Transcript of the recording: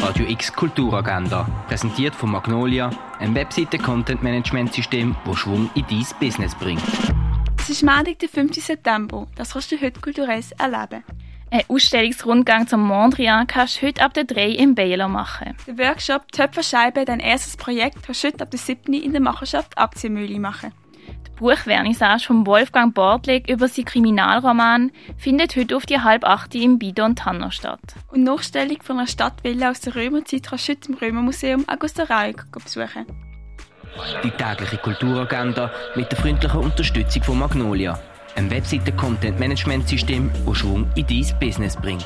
Radio X Kulturagenda, präsentiert von Magnolia, ein Webseiten-Content-Management-System, das Schwung in dein Business bringt. Es ist Montag, der 5. September. Das kannst du heute kulturell erleben. Ein Ausstellungsrundgang zum Mondrian kannst du heute ab der 3 im Baylor machen. Der Workshop Töpferscheibe, dein erstes Projekt, kannst du heute ab der 7. in der Machenschaft Aktienmühle machen. Die Buchvernissage von Wolfgang Bortleg über seinen Kriminalroman findet heute auf die halb acht im Bidon Tanner statt. Und die Nachstellung von einer Stadtvilla aus der Römerzeit kannst du heute im Römermuseum Augusta Raik besuchen. Die tägliche Kulturagenda mit der freundlichen Unterstützung von Magnolia, ein Webseiten-Content-Management-System, das Schwung in dein Business bringt.